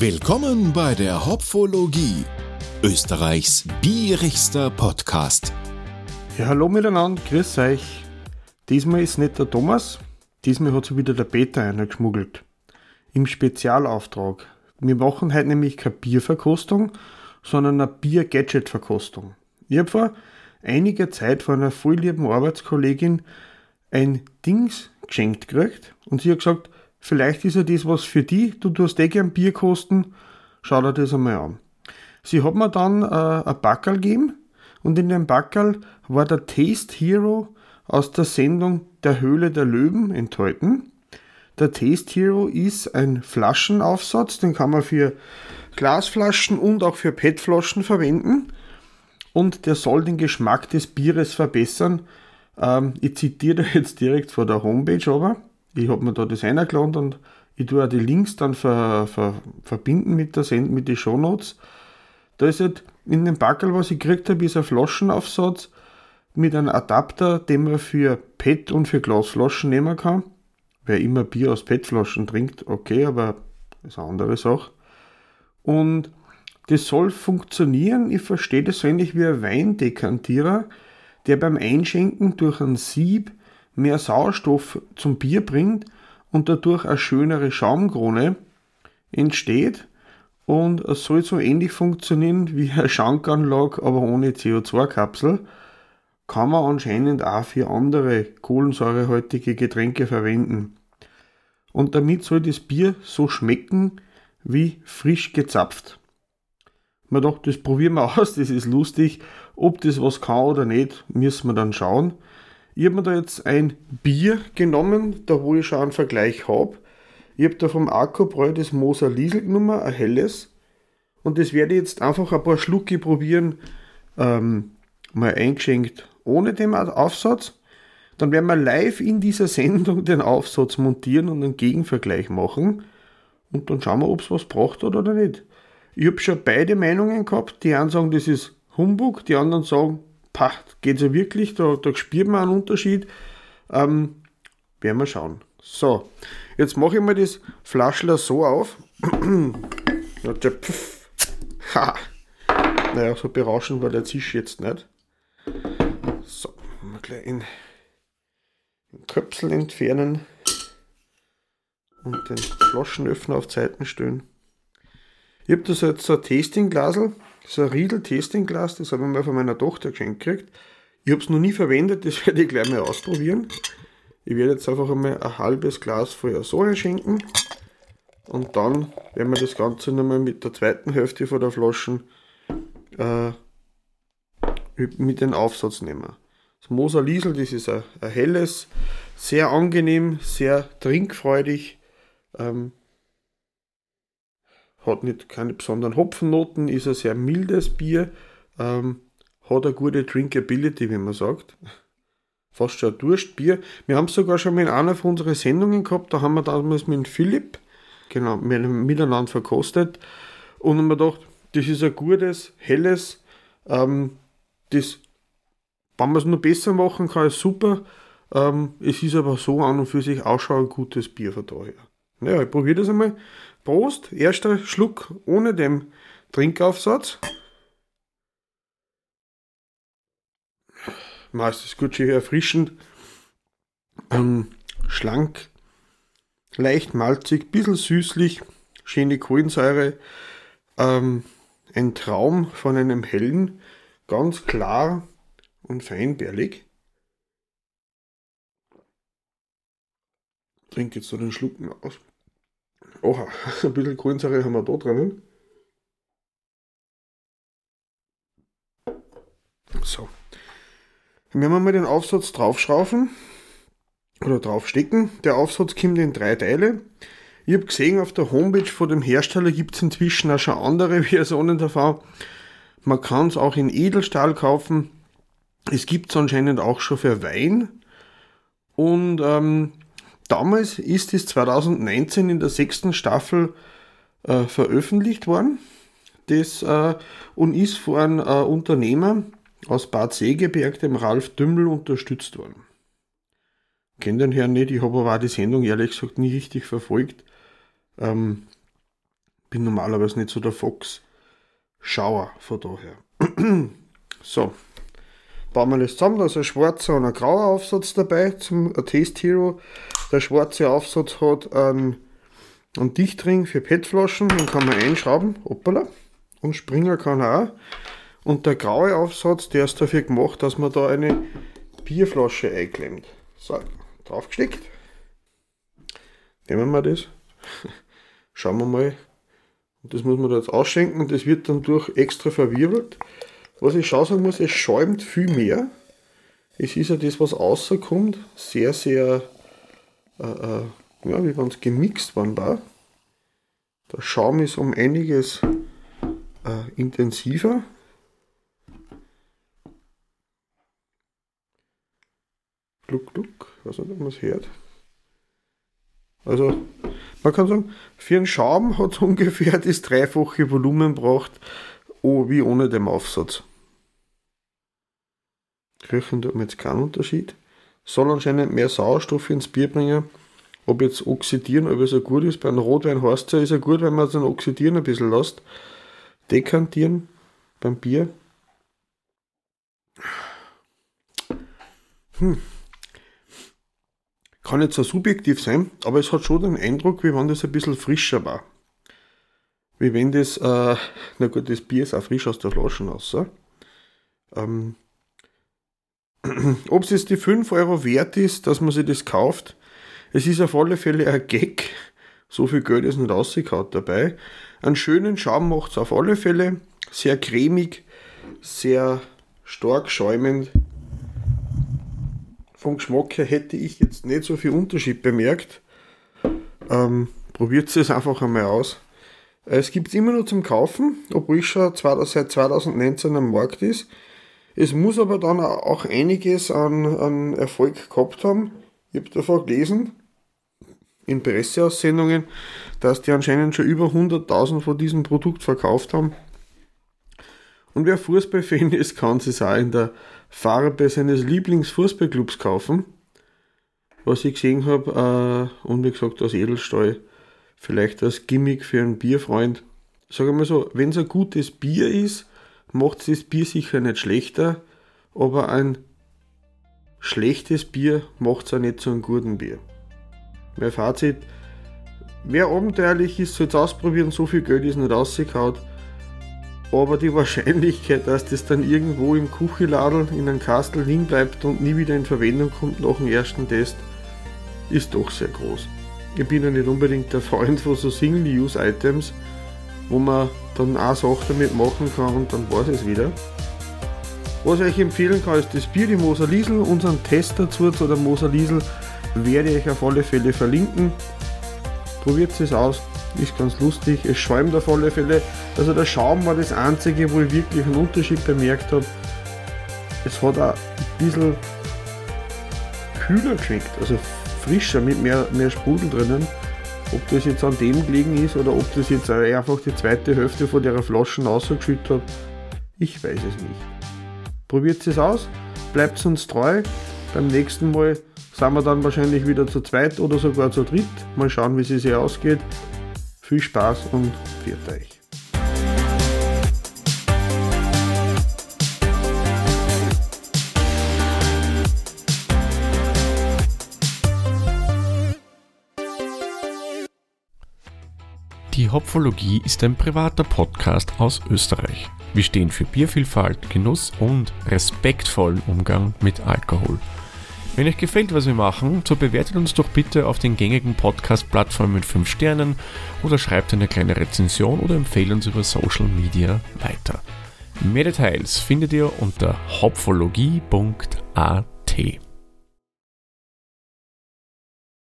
Willkommen bei der Hopfologie, Österreichs bierigster Podcast. Ja, hallo miteinander, grüß euch. Diesmal ist nicht der Thomas, diesmal hat sich wieder der Peter eingeschmuggelt. Im Spezialauftrag. Wir machen heute nämlich keine Bierverkostung, sondern eine Bier-Gadget-Verkostung. Ich habe vor einiger Zeit von einer voll lieben Arbeitskollegin ein Dings geschenkt gekriegt und sie hat gesagt, vielleicht ist ja das was für dich, du tust eh gern Bier kosten, schau dir das einmal an. Sie hat mir dann äh, ein Backerl gegeben und in dem Backerl war der Taste Hero aus der Sendung Der Höhle der Löwen enthalten. Der Taste Hero ist ein Flaschenaufsatz, den kann man für Glasflaschen und auch für PET-Flaschen verwenden und der soll den Geschmack des Bieres verbessern. Ähm, ich zitiere jetzt direkt vor der Homepage, aber ich habe mir da das eingeladen und ich tue auch die Links dann ver, ver, verbinden mit der Send mit den Shownotes. Da ist halt in dem Backel, was ich gekriegt habe, ist ein Flaschenaufsatz mit einem Adapter, den man für PET und für Glasflaschen nehmen kann. Wer immer Bier aus PET-Flaschen trinkt, okay, aber ist eine andere Sache. Und das soll funktionieren. Ich verstehe das so ähnlich wie ein Weindekantierer, der beim Einschenken durch ein Sieb mehr Sauerstoff zum Bier bringt und dadurch eine schönere Schaumkrone entsteht. Und es soll so ähnlich funktionieren wie eine Schankanlage, aber ohne CO2-Kapsel. Kann man anscheinend auch für andere kohlensäurehaltige Getränke verwenden. Und damit soll das Bier so schmecken wie frisch gezapft. Man dachte, das probieren wir aus, das ist lustig. Ob das was kann oder nicht, müssen wir dann schauen. Ich habe mir da jetzt ein Bier genommen, da wo ich schon einen Vergleich habe. Ich habe da vom Akkubräu das Moser Liesel genommen, ein helles. Und das werde ich jetzt einfach ein paar Schlucke probieren, ähm, mal eingeschenkt ohne den Aufsatz. Dann werden wir live in dieser Sendung den Aufsatz montieren und einen Gegenvergleich machen. Und dann schauen wir, ob es was braucht oder nicht. Ich habe schon beide Meinungen gehabt. Die einen sagen, das ist Humbug, die anderen sagen, pah, geht ja wirklich, da, da spürt man einen Unterschied. Ähm, werden wir schauen. So, jetzt mache ich mir das Flaschler so auf. ha. Naja, so berauschend war der Zisch jetzt nicht. So, mal gleich in den Köpsel entfernen und den Flaschenöffner auf Zeiten stellen. Ich habe das jetzt so ein Tastingglasel, so ein Riedel-Tastingglas, das habe ich mal von meiner Tochter geschenkt gekriegt. Ich habe es noch nie verwendet, das werde ich gleich mal ausprobieren. Ich werde jetzt einfach einmal ein halbes Glas vorher so einschenken und dann werden wir das Ganze nochmal mit der zweiten Hälfte von der Flaschen äh, mit den Aufsatz nehmen. Das Moser Liesel, das ist ein, ein helles, sehr angenehm, sehr trinkfreudig. Ähm, hat nicht keine besonderen Hopfennoten, ist ein sehr mildes Bier, ähm, hat eine gute Drinkability, wie man sagt. Fast schon ein Durstbier. Wir haben es sogar schon mal in einer von unseren Sendungen gehabt, da haben wir damals mit Philipp genau, miteinander verkostet und haben gedacht, das ist ein gutes, helles, ähm, das, wenn man es noch besser machen kann, ist super. Ähm, es ist aber so an und für sich auch schon ein gutes Bier von daher. Naja, ich probiere das einmal. Prost, erster Schluck ohne den Trinkaufsatz. Meist ist gut, schön erfrischend. Ähm, schlank, leicht malzig, bisschen süßlich, schöne Kohlensäure. Ähm, ein Traum von einem hellen, ganz klar und feinbärlig. Trinke jetzt so den Schlucken aus. Oha, ein bisschen Kohlensäure haben wir da drinnen. So. Dann werden wir mal den Aufsatz draufschrauben oder draufstecken. Der Aufsatz kommt in drei Teile. Ich habe gesehen, auf der Homepage von dem Hersteller gibt es inzwischen auch schon andere Versionen davon. Man kann es auch in Edelstahl kaufen. Es gibt es anscheinend auch schon für Wein. Und ähm, Damals ist es 2019 in der sechsten Staffel äh, veröffentlicht worden. Das, äh, und ist von einem äh, Unternehmer aus Bad Segeberg, dem Ralf Dümmel, unterstützt worden. Ich kenne den Herrn nicht, ich habe aber auch die Sendung ehrlich gesagt nie richtig verfolgt. Ähm, Bin normalerweise nicht so der Fox-Schauer von daher. so, bauen wir das zusammen. Da ist ein schwarzer und ein grauer Aufsatz dabei zum Taste Hero. Der schwarze Aufsatz hat einen, einen Dichtring für PET-Flaschen, den kann man einschrauben. Hoppala. Und Springer kann er auch. Und der graue Aufsatz, der ist dafür gemacht, dass man da eine Bierflasche einklemmt. So, draufgesteckt. Nehmen wir das. Schauen wir mal. Und das muss man da jetzt ausschenken und das wird dann durch extra verwirbelt. Was ich schon sagen muss, es schäumt viel mehr. Es ist ja das, was rauskommt, sehr, sehr, äh, äh, ja, wie wenn es gemixt worden war. Der Schaum ist um einiges äh, intensiver. Gluck, gluck, weiß nicht, ob man es hört. Also, man kann sagen, für einen Schaum hat es ungefähr das dreifache Volumen braucht, wie ohne den Aufsatz. Riechen tut mir jetzt keinen Unterschied. Soll anscheinend mehr Sauerstoff ins Bier bringen. Ob jetzt oxidieren, ob es so gut ist. Beim Rotwein heißt es ja, ist ja gut, wenn man es dann oxidieren ein bisschen lässt. Dekantieren beim Bier. Hm. Kann jetzt so subjektiv sein, aber es hat schon den Eindruck, wie wenn das ein bisschen frischer war. Wie wenn das, äh, na gut, das Bier ist auch frisch aus der Flasche raus. Ähm, Ob es jetzt die 5 Euro wert ist, dass man sich das kauft, es ist auf alle Fälle ein Gag. So viel Geld ist nicht rausgehauen dabei. Einen schönen Schaum macht es auf alle Fälle. Sehr cremig, sehr stark schäumend. Vom Geschmack her hätte ich jetzt nicht so viel Unterschied bemerkt. Ähm, Probiert es einfach einmal aus. Es gibt es immer noch zum Kaufen, obwohl ich schon seit 2019 am Markt ist. Es muss aber dann auch einiges an, an Erfolg gehabt haben. Ich habe davor gelesen, in Presseaussendungen, dass die anscheinend schon über 100.000 von diesem Produkt verkauft haben. Und wer Fußballfan ist, kann es auch in der Farbe seines Lieblingsfußballclubs kaufen. Was ich gesehen habe, äh, und wie gesagt aus Edelstahl, vielleicht als Gimmick für einen Bierfreund. Sag mal so, wenn es ein gutes Bier ist, macht das Bier sicher nicht schlechter, aber ein schlechtes Bier macht es auch nicht zu einem guten Bier. Mein Fazit, wer abenteuerlich ist, soll es ausprobieren, so viel Geld ist nicht rausgehauen. Aber die Wahrscheinlichkeit, dass das dann irgendwo im Kucheladel in einem Kastel liegen bleibt und nie wieder in Verwendung kommt nach dem ersten Test, ist doch sehr groß. Ich bin ja nicht unbedingt der Freund von so Single-Use-Items, wo man dann eine Sache damit machen kann und dann war es wieder. Was ich euch empfehlen kann, ist das Bier, die Moser Liesel. Unseren Test dazu zu der Moser Liesel werde ich auf alle Fälle verlinken. Probiert es aus, ist ganz lustig. Es schäumt auf alle Fälle. Also der Schaum war das einzige, wo ich wirklich einen Unterschied bemerkt habe. Es hat auch ein bisschen kühler geschmeckt, also frischer mit mehr, mehr Sprudel drinnen. Ob das jetzt an dem gelegen ist oder ob das jetzt einfach die zweite Hälfte von der Flaschen rausgeschüttet hat, ich weiß es nicht. Probiert es aus, bleibt uns treu. Beim nächsten Mal sind wir dann wahrscheinlich wieder zu zweit oder sogar zu dritt. Mal schauen, wie es sich ausgeht. Viel Spaß und viert euch. Die Hopfologie ist ein privater Podcast aus Österreich. Wir stehen für Biervielfalt, Genuss und respektvollen Umgang mit Alkohol. Wenn euch gefällt, was wir machen, so bewertet uns doch bitte auf den gängigen Podcast-Plattformen mit 5 Sternen oder schreibt eine kleine Rezension oder empfehlt uns über Social Media weiter. Mehr Details findet ihr unter hopfologie.at.